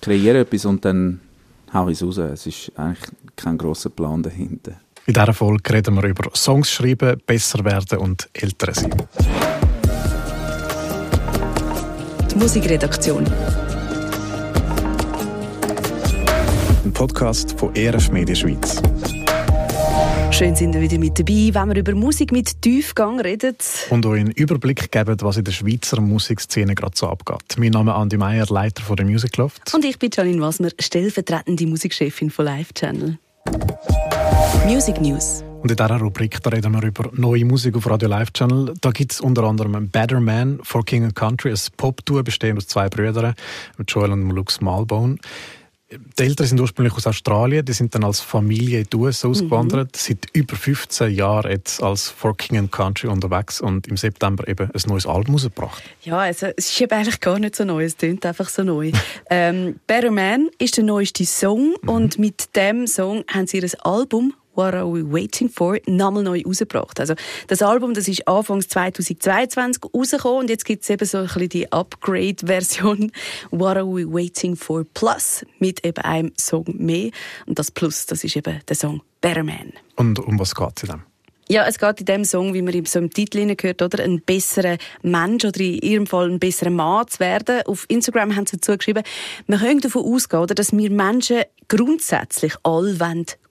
ich kreiere etwas und dann haue ich es raus. Es ist eigentlich kein grosser Plan dahinter. In dieser Folge reden wir über Songs schreiben, besser werden und älter sein. Die Musikredaktion. Ein Podcast von ERF Media Schweiz. Schön sind ihr wieder mit dabei, wenn wir über Musik mit Tiefgang reden. Und euch einen Überblick geben, was in der Schweizer Musikszene gerade so abgeht. Mein Name ist Andi Meier, Leiter von der Music Loft. Und ich bin Janine Wasmer, stellvertretende Musikchefin von Live Channel. Music News. Und in dieser Rubrik da reden wir über neue Musik auf Radio Live Channel. Da gibt es unter anderem Better Man for King and Country, ein Pop-Duo bestehend aus zwei Brüdern, Joel und Lux Malbone. Die Eltern sind ursprünglich aus Australien, die sind dann als Familie in die USA ausgewandert, mhm. seit über 15 Jahren jetzt als For King and Country unterwegs und im September eben ein neues Album rausgebracht. Ja, also es ist eben eigentlich gar nicht so neu, es klingt einfach so neu. ähm, Better Man ist der neueste Song mhm. und mit dem Song haben sie ihr Album What Are We Waiting For nochmal neu rausgebracht. Also das Album, das ist Anfangs 2022 rausgekommen und jetzt gibt es eben so ein bisschen die Upgrade-Version What Are We Waiting For Plus mit eben einem Song mehr und das Plus, das ist eben der Song Better Man. Und um was geht es denn? Ja, es geht in dem Song, wie man so im Titel gehört, oder? Ein besserer Mensch oder in ihrem Fall ein besserer Mann zu werden. Auf Instagram haben sie dazu geschrieben, man könnte davon ausgehen, oder, dass wir Menschen grundsätzlich alle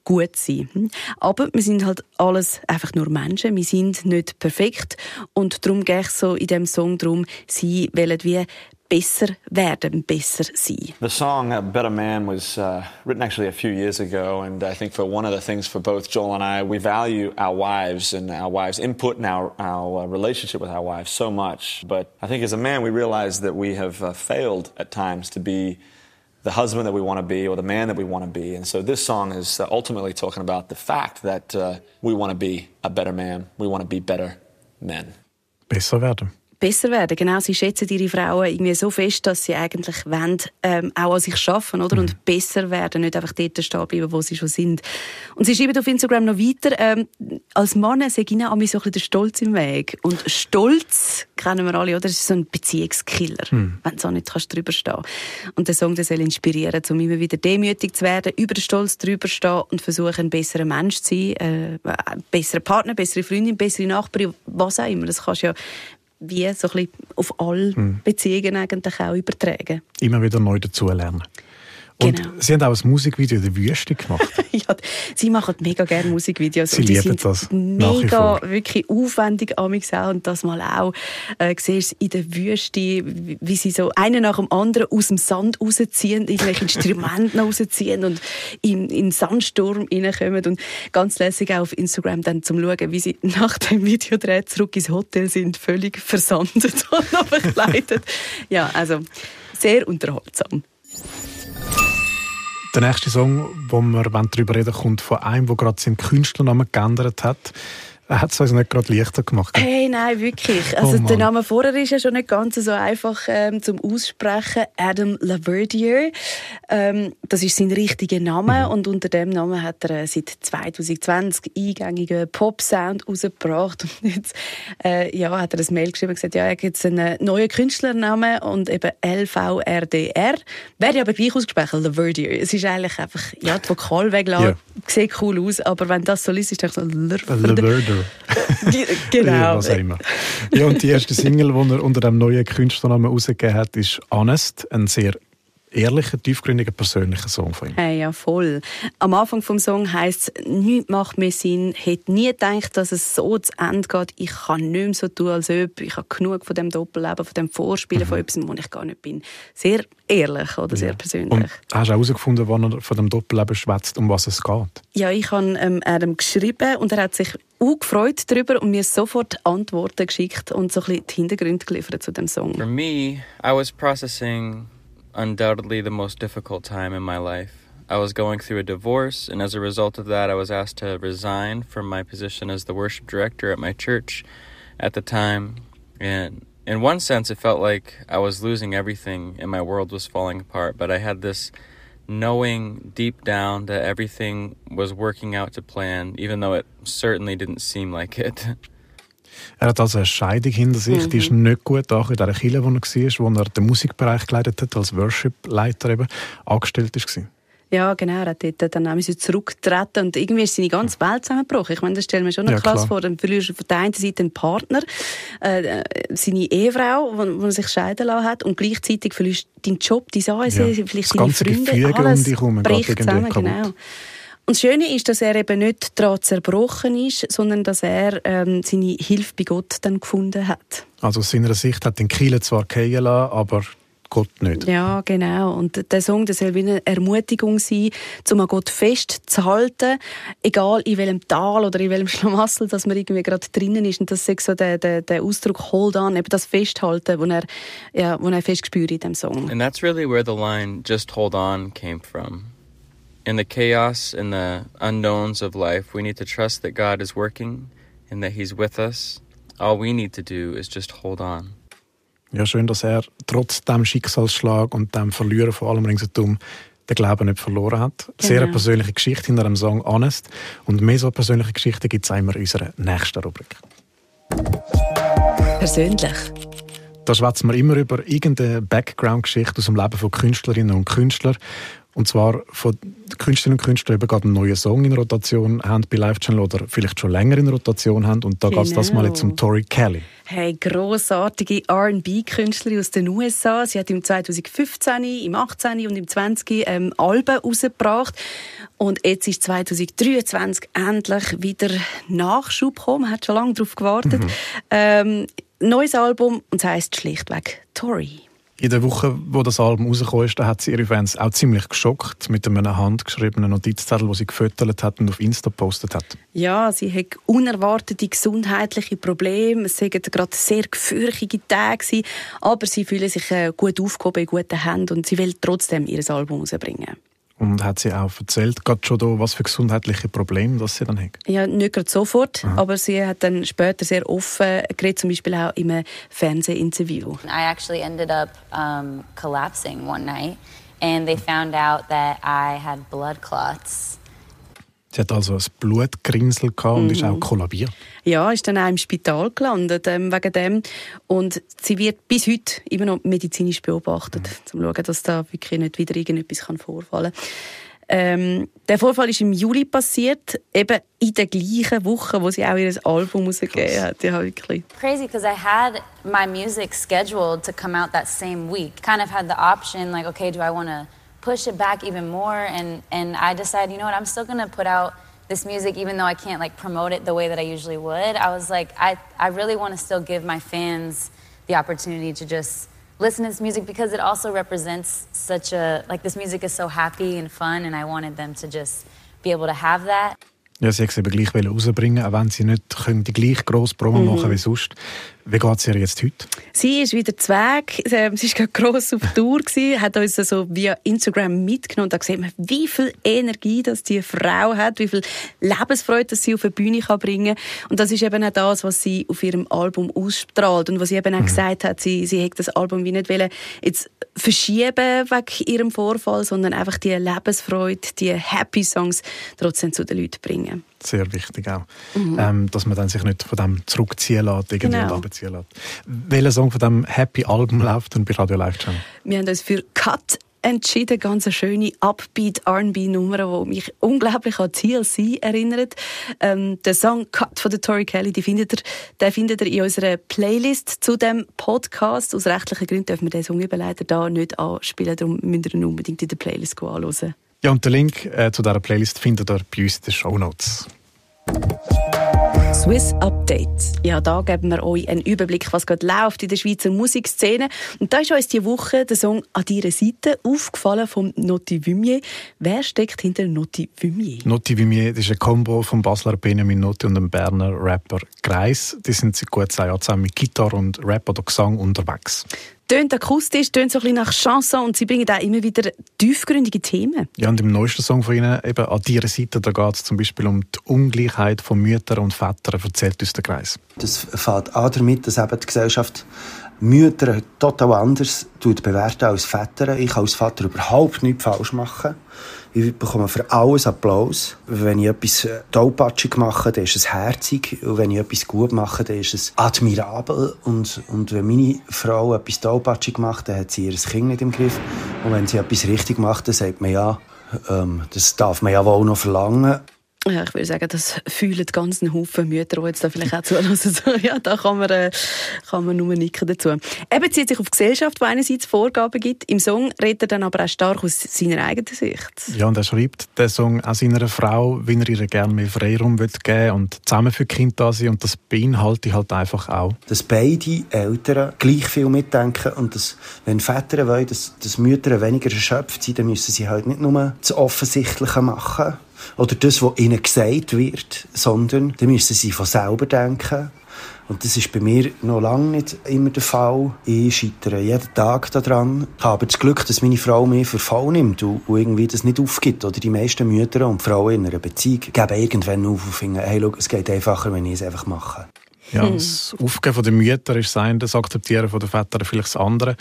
gut sein hm? Aber wir sind halt alles einfach nur Menschen. Wir sind nicht perfekt. Und darum gehe ich so in dem Song darum, sie wollen wie besser werden, besser sein. The song Better Man was uh, written actually a few years ago and I think for one of the things for both Joel and I, we value our wives and our wives' input and our, our uh, relationship with our wives so much. But I think as a man we realize that we have uh, failed at times to be the husband that we want to be or the man that we want to be. And so this song is uh, ultimately talking about the fact that uh, we want to be a better man. We want to be better men. Besser werden. Besser werden. Genau, sie schätzen ihre Frauen irgendwie so fest, dass sie eigentlich wollen, ähm, auch an sich arbeiten oder? Mhm. und besser werden, nicht einfach dort stehen bleiben, wo sie schon sind. Und sie schreiben auf Instagram noch weiter, ähm, als Mann sei ihnen an mich so ein bisschen der Stolz im Weg. Und Stolz kennen wir alle, oder? Das ist so ein Beziehungskiller, mhm. wenn du so nicht kannst drüber stehen Und der Song der soll inspirieren, um immer wieder demütig zu werden, über den Stolz drüber stehen und versuchen, ein besserer Mensch zu sein, äh, ein besserer Partner, bessere Freundin, bessere Nachbarin, was auch immer. Das kannst ja wie so ein bisschen auf alle hm. Beziehungen eigentlich auch übertragen. Immer wieder neu dazulernen. Und genau. Sie haben auch ein Musikvideo in der Wüste gemacht. ja, Sie machen mega gerne Musikvideos. Sie lieben das. Mega, wirklich aufwendig amix auch. Und das mal auch. Äh, siehst in der Wüste, wie sie so einen nach dem anderen aus dem Sand rausziehen, irgendwelche Instrumente rausziehen und in, in Sandsturm reinkommen. Und ganz lässig auch auf Instagram dann zum Schauen, wie sie nach dem Video zurück ins Hotel sind, völlig versandet und noch bekleidet. ja, also sehr unterhaltsam. Der nächste Song, wo wir darüber reden kommt von einem, der gerade seinen Künstlernamen geändert hat. Er hat es uns nicht gerade leichter gemacht. Hey, nein, wirklich. Also oh der Name vorher ist ja schon nicht ganz so einfach ähm, zum Aussprechen. Adam Laverdier. Ähm, das ist sein richtiger Name mhm. und unter dem Namen hat er äh, seit 2020 eingängigen Pop-Sound rausgebracht. Und jetzt äh, ja, hat er ein Mail geschrieben und gesagt, ja, er hat jetzt einen neuen Künstlernamen und eben LVRDR. Werde aber gleich ausgesprochen, Laverdier. Es ist eigentlich einfach, ja, die Vokalwege yeah. Sieht cool aus, aber wenn das so liest, ist es so Laverdier. genau. Was auch immer. Ja, und die erste Single, die er unter dem neuen Künstlernamen herausgegeben hat, ist Honest, ein sehr ehrlicher, tiefgründiger, persönlicher Song von ihm. Hey, ja, voll. Am Anfang vom Song heißt es, nichts macht mehr Sinn. Ich hätte nie gedacht, dass es so zu Ende geht. Ich kann nicht mehr so tun, als ob ich habe genug von dem Doppelleben, von dem Vorspielen mhm. von etwas, wo ich gar nicht bin. Sehr ehrlich oder sehr persönlich. Und hast du herausgefunden, wann er von dem Doppelleben schwätzt, um was es geht? Ja, ich habe ähm, ihm geschrieben und er hat sich auch gefreut darüber und mir sofort Antworten geschickt und so ein bisschen die Hintergründe geliefert zu dem Song. For me, I was processing undoubtedly the most difficult time in my life. I was going through a divorce, and as a result of that, I was asked to resign from my position as the worship director at my church at the time. And in one sense, it felt like I was losing everything and my world was falling apart, but I had this knowing deep down that everything was working out to plan, even though it certainly didn't seem like it. Er hat also eine Scheidung hinter sich, mhm. die ist nicht gut, auch in dieser Kirche, wo er war, wo er den Musikbereich geleitet hat, als Worship-Leiter eben, angestellt war. Ja, genau. Er hat dort dann auch zurücktreten und irgendwie ist seine ganze Welt zusammengebrochen. Ich meine, das stellen wir schon noch ja, krass vor. Dann verlierst du von der einen Seite einen Partner, äh, seine Ehefrau, die sich scheiden lassen hat und gleichzeitig verlierst du deinen Job, deine Ansehen, ja. vielleicht deine Freunde, Gefüge alles um dich herum bricht zusammen, genau. Und das Schöne ist, dass er eben nicht daran zerbrochen ist, sondern dass er ähm, seine Hilfe bei Gott dann gefunden hat. Also aus seiner Sicht hat den Kiel zwar fallen lassen, aber Gott nicht. Ja, genau. Und der Song, der soll wie eine Ermutigung sein, um an Gott festzuhalten, egal in welchem Tal oder in welchem Schlamassel, dass man irgendwie gerade drinnen ist. Und das ist so der, der, der Ausdruck Hold on, eben das Festhalten, wo er, ja, wo er festgespürt in dem Song. And that's really where the line Just Hold On came from. In the chaos and the unknowns of life, we need to trust that God is working and that He's with us. All we need to do is just hold on. Ja, schön, dass er trotz dem Schicksalsschlag und dem Verlieren von allem ringsherum den Glauben nicht verloren hat. Genau. Sehr eine persönliche Geschichte hinter dem Song Honest. Und mehr so persönliche Geschichten gibt es immer in unserer nächsten Rubrik. Persönlich. Da schwätzen wir immer über irgendeine Background-Geschichte aus dem Leben von Künstlerinnen und Künstlern. Und zwar von Künstlerinnen und Künstlern die gerade einen neuen Song in Rotation haben bei Live Channel oder vielleicht schon länger in Rotation haben. Und da genau. geht es das mal jetzt um Tori Kelly. Hey, grossartige R&B-Künstlerin aus den USA. Sie hat im 2015, im 18 und im 20 ähm, Alben rausgebracht. Und jetzt ist 2023 endlich wieder Nachschub gekommen. Man hat schon lange darauf gewartet. Mhm. Ähm, neues Album und es heisst schlichtweg Tori. In der Woche, wo das Album rausgekommen ist, hat sie ihre Fans auch ziemlich geschockt mit einem handgeschriebenen Notizzettel, den sie gefüttert hat und auf Insta gepostet hat. Ja, sie hat unerwartete gesundheitliche Probleme. Es waren gerade sehr gefürchtige Tage, aber sie fühlen sich äh, gut aufgehoben in guten Händen und sie will trotzdem ihr Album rausbringen. Und hat sie auch erzählt, gerade schon da, was für gesundheitliche Probleme das sie dann hat? Ja, nicht gerade sofort, Aha. aber sie hat dann später sehr offen geredet, zum Beispiel auch in einem Fernsehinterview. I actually ended up um, collapsing one night and they found out that I had blood clots. Sie hat also ein Blutgrinsel gehabt und mhm. ist auch kollabiert. Ja, ist dann auch im Spital gelandet ähm, wegen dem. Und sie wird bis heute immer noch medizinisch beobachtet, mhm. um zu schauen, dass da wirklich nicht wieder irgendetwas kann vorfallen kann. Ähm, der Vorfall ist im Juli passiert, eben in der gleichen Woche, wo sie auch ihr Album rausgegeben hat. Ja, wirklich. Crazy, because I had my music scheduled to come out that same week. Kind of had the option, like, okay, do I want to push it back even more. And, and I decided, you know what, I'm still gonna put out this music even though I can't like promote it the way that I usually would. I was like, I, I really wanna still give my fans the opportunity to just listen to this music because it also represents such a, like this music is so happy and fun and I wanted them to just be able to have that. Ja, sie wollte es gleich rausbringen, auch wenn sie nicht die gleich grosse Promo mhm. machen wie sonst. Wie geht es ihr jetzt heute? Sie ist wieder Weg. Ähm, sie war gross auf Tour, gewesen, hat uns also via Instagram mitgenommen. Da sieht man, wie viel Energie das die Frau hat, wie viel Lebensfreude dass sie auf die Bühne kann bringen kann. Und das ist eben auch das, was sie auf ihrem Album ausstrahlt. Und was sie eben auch mhm. gesagt hat, sie, sie hätte das Album wie nicht wollen, jetzt verschieben wegen ihrem Vorfall, sondern einfach die Lebensfreude, die Happy Songs trotzdem zu den Leuten bringen. Sehr wichtig auch. Mhm. Ähm, dass man dann sich nicht von dem zurückziehen lässt, irgendwie genau. und abziehen lässt. Welcher Song von dem Happy Album läuft dann bei Radio Live Channel? Wir haben uns für Cut entschieden, ganz eine schöne Upbeat R&B-Nummer, die mich unglaublich an TLC erinnert. Ähm, der Song Cut von der Tori Kelly, die findet ihr, den findet ihr in unserer Playlist zu dem Podcast. Aus rechtlichen Gründen dürfen wir den Song eben leider da nicht anspielen, darum müsst ihr ihn unbedingt in der Playlist anschauen. Ja, und den Link äh, zu dieser Playlist findet ihr bei uns in den Show Notes. Swiss Update. Ja, da geben wir euch einen Überblick, was gerade läuft in der Schweizer Musikszene. Und da ist uns diese Woche der Song «An deiner Seite» aufgefallen von Notti Vumier. Wer steckt hinter Notti Vumier? Notti Vumier ist ein Kombo vom Basler Benjamin Notti und dem Berner Rapper Greis. Die sind seit gut zwei Jahren zusammen mit Gitarre und Rap oder Gesang unterwegs tönt akustisch, tönt so ein bisschen nach Chanson und sie bringen auch immer wieder tiefgründige Themen. Ja, und im neuesten Song von ihnen, eben «An ihrer Seite», da geht es zum Beispiel um die Ungleichheit von Müttern und Vätern, erzählt uns der Kreis. Das fängt an damit, dass eben die Gesellschaft Mütter total anders bewerten als Väter. Ich kann als Vater überhaupt nichts falsch machen. Ich bekomme für alles Applaus. Wenn ich etwas äh, tollpatschig mache, dann ist es herzig. Und wenn ich etwas gut mache, dann ist es admirabel. Und, und wenn meine Frau etwas tollpatschig macht, dann hat sie ihr Kind nicht im Griff. Und wenn sie etwas richtig macht, dann sagt man ja, ähm, das darf man ja wohl noch verlangen. Ja, ich würde sagen, das fühlen die ganzen Haufen Mütter, die jetzt da vielleicht auch zuhören. Also, ja, da kann man, äh, kann man nur nicken dazu. Er bezieht sich auf die Gesellschaft, die einerseits Vorgaben gibt. Im Song redet er dann aber auch stark aus seiner eigenen Sicht. Ja, und er schreibt den Song auch seiner Frau, wie er ihr gerne mehr Freiraum geben will und zusammen für die Kinder da sein. Und das beinhaltet halt einfach auch. Dass beide Eltern gleich viel mitdenken und dass, wenn Väter wollen, dass, dass Mütter weniger erschöpft sind, dann müssen sie halt nicht nur das Offensichtliche machen oder das, was ihnen gesagt wird, sondern dann müssen sie von selber denken. Und das ist bei mir noch lange nicht immer der Fall. Ich scheitere jeden Tag daran. Ich habe das Glück, dass meine Frau mich für voll nimmt und, irgendwie das nicht aufgibt. Oder die meisten Mütter und Frauen in einer Beziehung geben irgendwann auf und finden, hey, schau, es geht einfacher, wenn ich es einfach mache. Ja, hm. das Aufgeben der Mütter ist das eine, das Akzeptieren der Väter vielleicht das andere.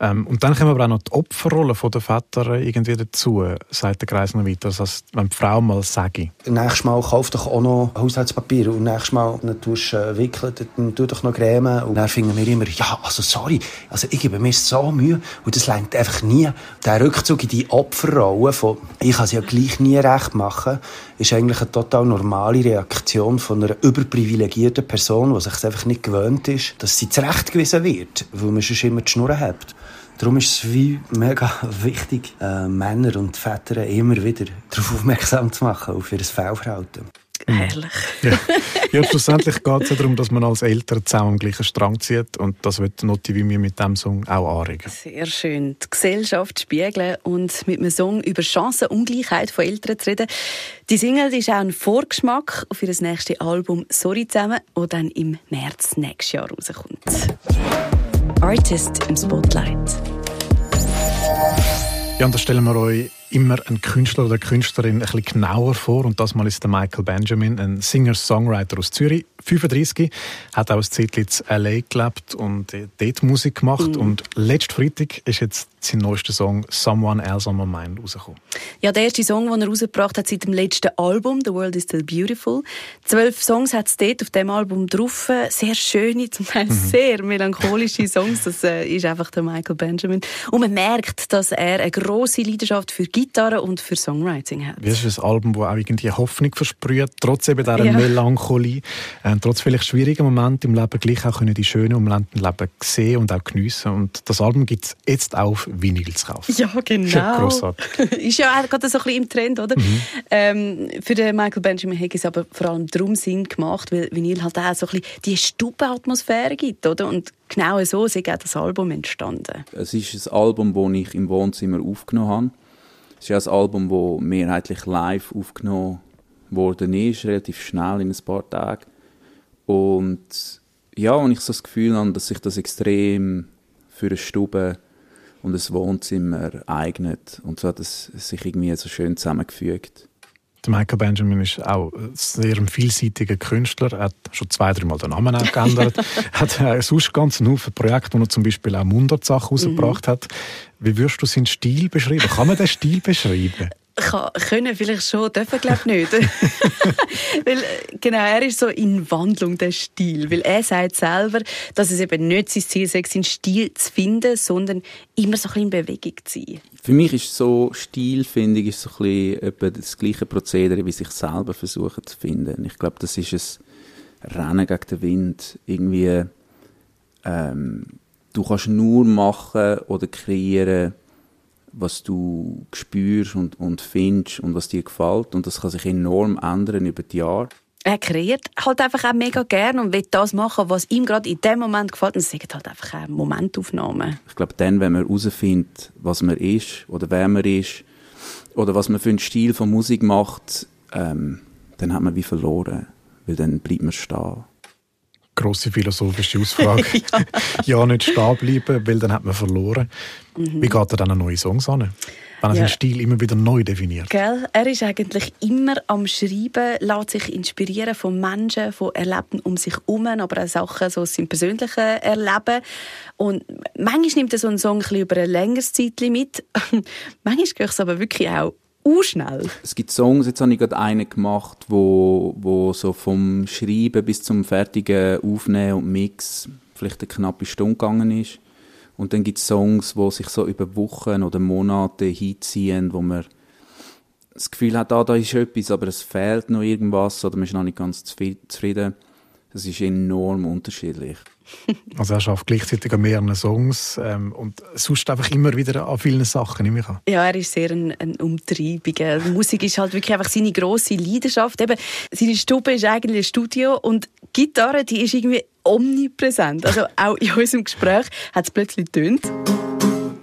Ähm, und dann kommen aber auch noch die Opferrolle der Väter irgendwie dazu, sagt der Kreis noch weiter. Das heißt, wenn die Frau mal sage. Nächstes Mal kauf doch auch noch Haushaltspapier und nächstes Mal dann tust du äh, wickeln, dann tu doch noch Creme. Und dann finden wir immer, ja, also sorry, also ich gebe mir so Mühe und das längt einfach nie. Der Rückzug in die Opferrolle von, ich kann es ja gleich nie recht machen, ist eigentlich eine total normale Reaktion von einer überprivilegierten Person, die sich einfach nicht gewöhnt ist, dass sie zurechtgewiesen wird, weil man schon immer die Schnur hat. Darum ist es wie mega wichtig, äh, Männer und Väter immer wieder darauf aufmerksam zu machen, auf ihr Fehlverhalten. Herrlich. Ja. ja, schlussendlich geht es ja darum, dass man als Eltern zusammen am gleichen Strang zieht und das wird Notti wie mir mit diesem Song auch anregen. Sehr schön. Die Gesellschaft spiegeln und mit einem Song über Chancenungleichheit von Eltern zu reden. Die Single ist auch ein Vorgeschmack auf ihr nächstes Album «Sorry zusammen», das dann im März nächstes Jahr rauskommt. Artist im Spotlight. Ja, und da stellen wir euch immer einen Künstler oder eine Künstlerin ein bisschen genauer vor. Und das mal ist der Michael Benjamin, ein Singer-Songwriter aus Zürich, 35, hat auch ein Zeitchen in L.A. gelebt und dort Musik gemacht. Mhm. Und letzten Freitag ist jetzt sein neuester Song «Someone Else on My Mind» rausgekommen. Ja, der erste Song, den er rausgebracht hat seit dem letzten Album «The World is Still Beautiful». Zwölf Songs hat es dort auf dem Album drauf. Sehr schöne, zum Teil mhm. sehr melancholische Songs. Das äh, ist einfach der Michael Benjamin. Und man merkt, dass er eine grosse Leidenschaft für Gitarre und für Songwriting hat. Das ist ein Album, das auch irgendwie Hoffnung versprüht, trotz eben dieser ja. Melancholie. Äh, trotz vielleicht schwieriger Momente im Leben gleich auch können die schönen Momente im Leben sehen und auch geniessen. Und das Album gibt es jetzt auf Vinyl zu kaufen. Ja, genau. Ist, ist ja auch gerade so ein bisschen im Trend, oder? Mhm. Ähm, für den Michael Benjamin hat es aber vor allem darum Sinn gemacht, weil Vinyl halt auch so ein bisschen die Stubenatmosphäre gibt, oder? Und genau so ist auch das Album entstanden. Es ist ein Album, das ich im Wohnzimmer aufgenommen habe. Es ist ein Album, das mehrheitlich live aufgenommen worden ist, relativ schnell in ein paar Tagen. Und ja, und ich so das Gefühl habe, dass sich das extrem für eine Stube und ein Wohnzimmer eignet. Und so hat es sich irgendwie so schön zusammengefügt. Der Michael Benjamin ist auch ein sehr vielseitiger Künstler. Er hat schon zwei, dreimal den Namen auch geändert. Er hat äh, sonst ganz Haufen Projekte, wo er zum Beispiel auch Mundart-Sachen mhm. rausgebracht hat. Wie würdest du seinen Stil beschreiben? Kann man den Stil beschreiben? Kann, können vielleicht schon, dürfen glaube nicht. weil, genau, er ist so in Wandlung, der Stil. Weil er sagt selber, dass es eben nicht sein Ziel ist, seinen Stil zu finden, sondern immer so ein bisschen in Bewegung zu sein. Für mich ist so Stilfindung ist so ein bisschen das gleiche Prozedere, wie sich selber versuchen zu finden. Ich glaube, das ist ein Rennen gegen den Wind. Irgendwie, ähm, du kannst nur machen oder kreieren, was du spürst und, und findest und was dir gefällt. Und das kann sich enorm ändern über die Jahre. Er kreiert halt einfach auch mega gerne und will das machen, was ihm gerade in dem Moment gefällt. Und es sind halt einfach eine Momentaufnahmen. Ich glaube, dann, wenn man herausfindet, was man ist oder wer man ist oder was man für einen Stil von Musik macht, ähm, dann hat man wie verloren, weil dann bleibt man stehen. Grosse philosophische Ausfrage. ja. ja. nicht stehen bleiben, weil dann hat man verloren. Mhm. Wie geht er dann an neue Songs an? Wenn er ja. seinen Stil immer wieder neu definiert. Gell? Er ist eigentlich immer am Schreiben, lässt sich inspirieren von Menschen, von Erlebten um sich herum, aber auch Sachen so aus seinem persönlichen Erleben. Und manchmal nimmt er so einen Song ein über ein längeres Zeitchen mit. manchmal geht es aber wirklich auch schnell. Es gibt Songs, jetzt habe ich gerade einen gemacht, wo, wo so vom Schreiben bis zum fertigen Aufnehmen und Mix vielleicht eine knappe Stunde gegangen ist. Und dann gibt es Songs, die sich so über Wochen oder Monate hinziehen, wo man das Gefühl hat, ah, da ist etwas, aber es fehlt noch irgendwas oder man ist noch nicht ganz zufrieden. Das ist enorm unterschiedlich. Also er schafft gleichzeitig an mehreren Songs ähm, und sonst einfach immer wieder an vielen Sachen, nehme ich an. Ja, er ist sehr ein, ein Umtreibiger. Musik ist halt wirklich einfach seine grosse Leidenschaft. Eben, seine Stube ist eigentlich ein Studio und die Gitarre, die ist irgendwie omnipräsent. Also auch in unserem Gespräch hat es plötzlich tönt.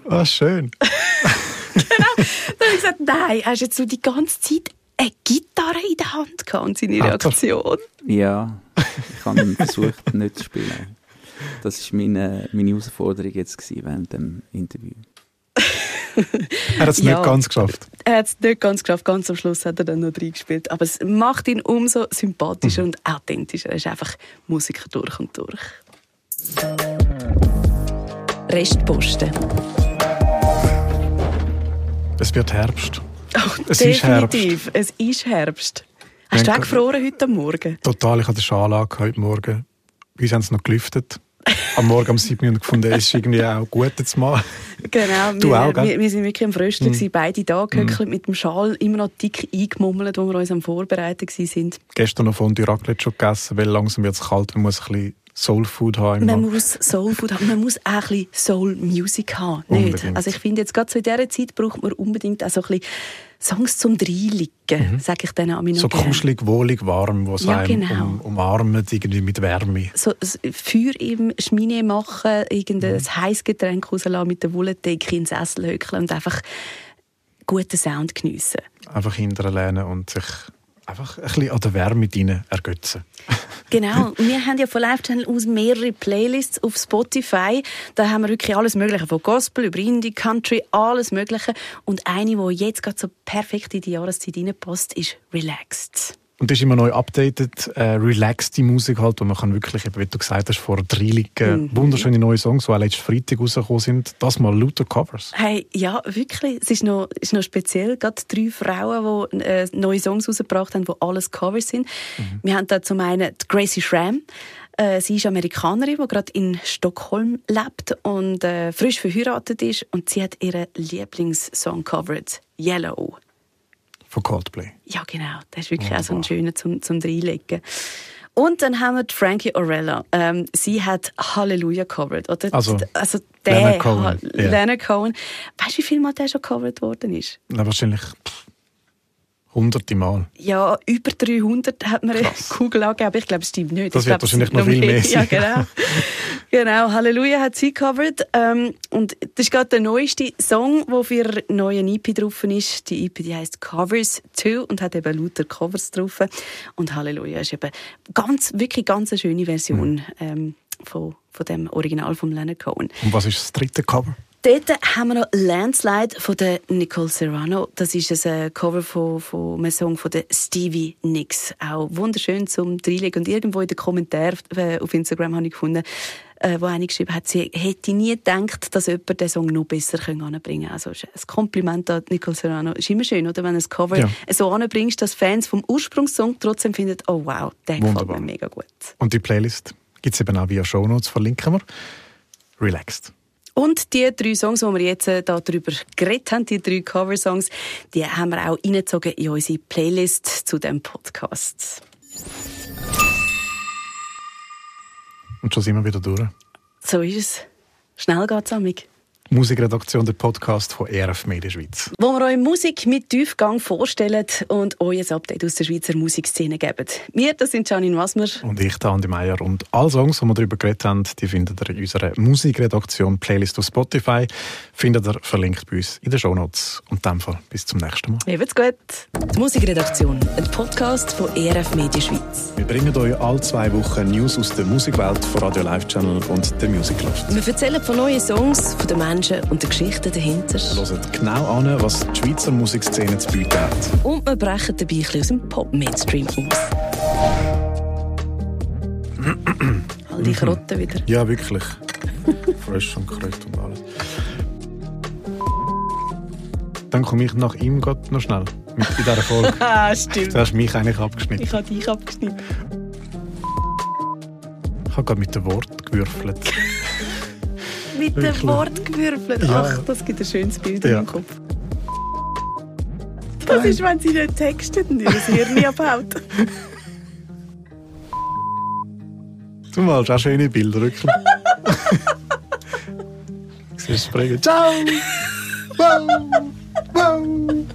Ah, schön. genau. Dann habe ich gesagt, nein, hast jetzt so die ganze Zeit eine Gitarre in der Hand gehabt und seine Reaktion? Ja, ich habe versucht, nicht zu spielen. Das war meine, meine Herausforderung jetzt während dem Interview. er hat es ja, nicht ganz geschafft. Er hat es nicht ganz geschafft. Ganz am Schluss hat er dann noch reingespielt. Aber es macht ihn umso sympathischer mhm. und authentischer. Er ist einfach Musiker durch und durch. Restposten. Es wird Herbst. Oh, es definitiv. Ist Herbst. Es ist Herbst. Hast du auch gefroren heute Morgen? Total. Ich hatte eine Schale heute Morgen. Uns haben sie noch gelüftet am Morgen um 7 Uhr gefunden, es ist irgendwie auch gut jetzt mal. Genau, du wir, auch, wir, wir sind wirklich am Frösten, mm. beide da gehöckelt mm. mit dem Schal, immer noch dick eingemummelt, wo wir uns am Vorbereiten waren. Gestern noch von Raclette schon gegessen, weil langsam wird es kalt, man muss ein bisschen Soul Food haben. Man muss Soul Food haben, man muss auch ein bisschen Soul Music haben. Nicht? Also ich finde jetzt gerade zu dieser Zeit braucht man unbedingt auch so ein bisschen Songs zum Dreiliegen, mhm. sage ich dann an So kuschelig, wohlig, warm, wo es ja, einem genau. um, umarmt, irgendwie mit Wärme. So Feuer im Schmine machen, irgendein mhm. heißes Getränk rauslassen, mit der Wolldecke in den Sessel höckeln und einfach guten Sound geniessen. Einfach hinterlehnen und sich einfach ein bisschen an der Wärme rein ergötzen. Genau. Wir haben ja von Live Channel aus mehrere Playlists auf Spotify. Da haben wir wirklich alles Mögliche. Von Gospel über Indie, Country, alles Mögliche. Und eine, die jetzt gerade so perfekt in die Jahreszeit reinpasst, ist Relaxed. Und das ist immer neu updated, äh, relaxte Musik halt, wo man kann wirklich, wie du gesagt hast, vor drei liegen, mhm. wunderschöne neue Songs, die auch letzten Freitag rausgekommen sind. Das mal lauter Covers. Hey, ja, wirklich. Es ist noch, ist noch speziell. Gerade drei Frauen, die äh, neue Songs rausgebracht haben, die alles Covers sind. Mhm. Wir haben da zum einen Gracie Schramm. Äh, sie ist Amerikanerin, die gerade in Stockholm lebt und äh, frisch verheiratet ist. Und sie hat ihren Lieblingssong covered, Yellow von Coldplay. Ja, genau. Das ist wirklich Wunderbar. auch so ein schöner zum, zum Reinlegen. Und dann haben wir Frankie Orella. Ähm, sie hat Halleluja covered, oder? Also, also der Leonard Cohen. Yeah. Leonard Cohen. Weißt du, wie viel Mal der schon covered worden ist? Na, wahrscheinlich hunderte Mal. Ja, über 300 hat man eine Kugel angegeben, aber ich glaube, es stimmt nicht. Das ich wird glaub, wahrscheinlich noch viel mehr sein. Ja, genau. genau, Halleluja hat sie covered. Ähm, und das ist gerade der neueste Song, der für ihre neue EP drauf ist. Die EP die heißt Covers 2 und hat eben lauter Covers drauf. Und Halleluja ist eben ganz, wirklich ganz eine schöne Version mhm. ähm, von, von dem Original von Leonard Cohen. Und was ist das dritte Cover? Dort haben wir noch Landslide von der Nicole Serrano. Das ist ein äh, Cover von, von einem Song von der Stevie Nicks. Auch wunderschön zum Dreilegen. Und irgendwo in den Kommentaren äh, auf Instagram habe ich gefunden, äh, wo eine geschrieben hat, sie hätte nie gedacht, dass jemand den Song noch besser anbringen kann. Also ein Kompliment an Nicole Serrano. Ist immer schön, oder? Wenn du ein Cover ja. so anbringst, dass Fans vom Ursprungssong trotzdem finden, oh wow, der gefällt mir mega gut. Und die Playlist gibt es eben auch via Shownotes, verlinken wir. Relaxed. Und die drei Songs, die wir jetzt äh, darüber geredet haben, die drei Coversongs, die haben wir auch reingezogen in unsere Playlist zu dem Podcast. Und schon sind wir wieder durch. So ist es. Schnell geht's amig. Musikredaktion, der Podcast von ERF Media Schweiz. Wo wir euch Musik mit Tiefgang vorstellen und euch ein Update aus der Schweizer Musikszene geben. Wir, das sind Janine Wasmer. Und ich, der Andi Meier. Und alle Songs, die wir darüber geredet haben, die findet ihr in unserer Musikredaktion Playlist auf Spotify. Findet ihr verlinkt bei uns in den Shownotes. Und in dem Fall bis zum nächsten Mal. Eben's gut. Die Musikredaktion, ein Podcast von ERF Media Schweiz. Wir bringen euch alle zwei Wochen News aus der Musikwelt von Radio Live Channel und der Music Loft. Wir erzählen von neuen Songs, von den Menschen und den Geschichten dahinter. Hört genau an, was die Schweizer Musikszene zu bieten hat. Und wir brechen dabei ein aus dem Pop-Mainstream aus. All die Krotten wieder. Ja, wirklich. Fresh und Kröt und alles. Dann komme ich nach ihm grad noch schnell mit in dieser Folge. Ah, stimmt. Du hast mich eigentlich abgeschnitten. Ich habe dich abgeschnitten. Ich habe gerade mit dem Wort gewürfelt. Mit dem? Wort gewürfelt. Ja. Ach, das gibt ein schönes Bild Ja. im Kopf. Das ist, wenn sie nicht textet und ihr Hirn abhaut. Du malst auch schöne Bilder, wirklich. Siehst du, springen. Ciao! Wow! Wow!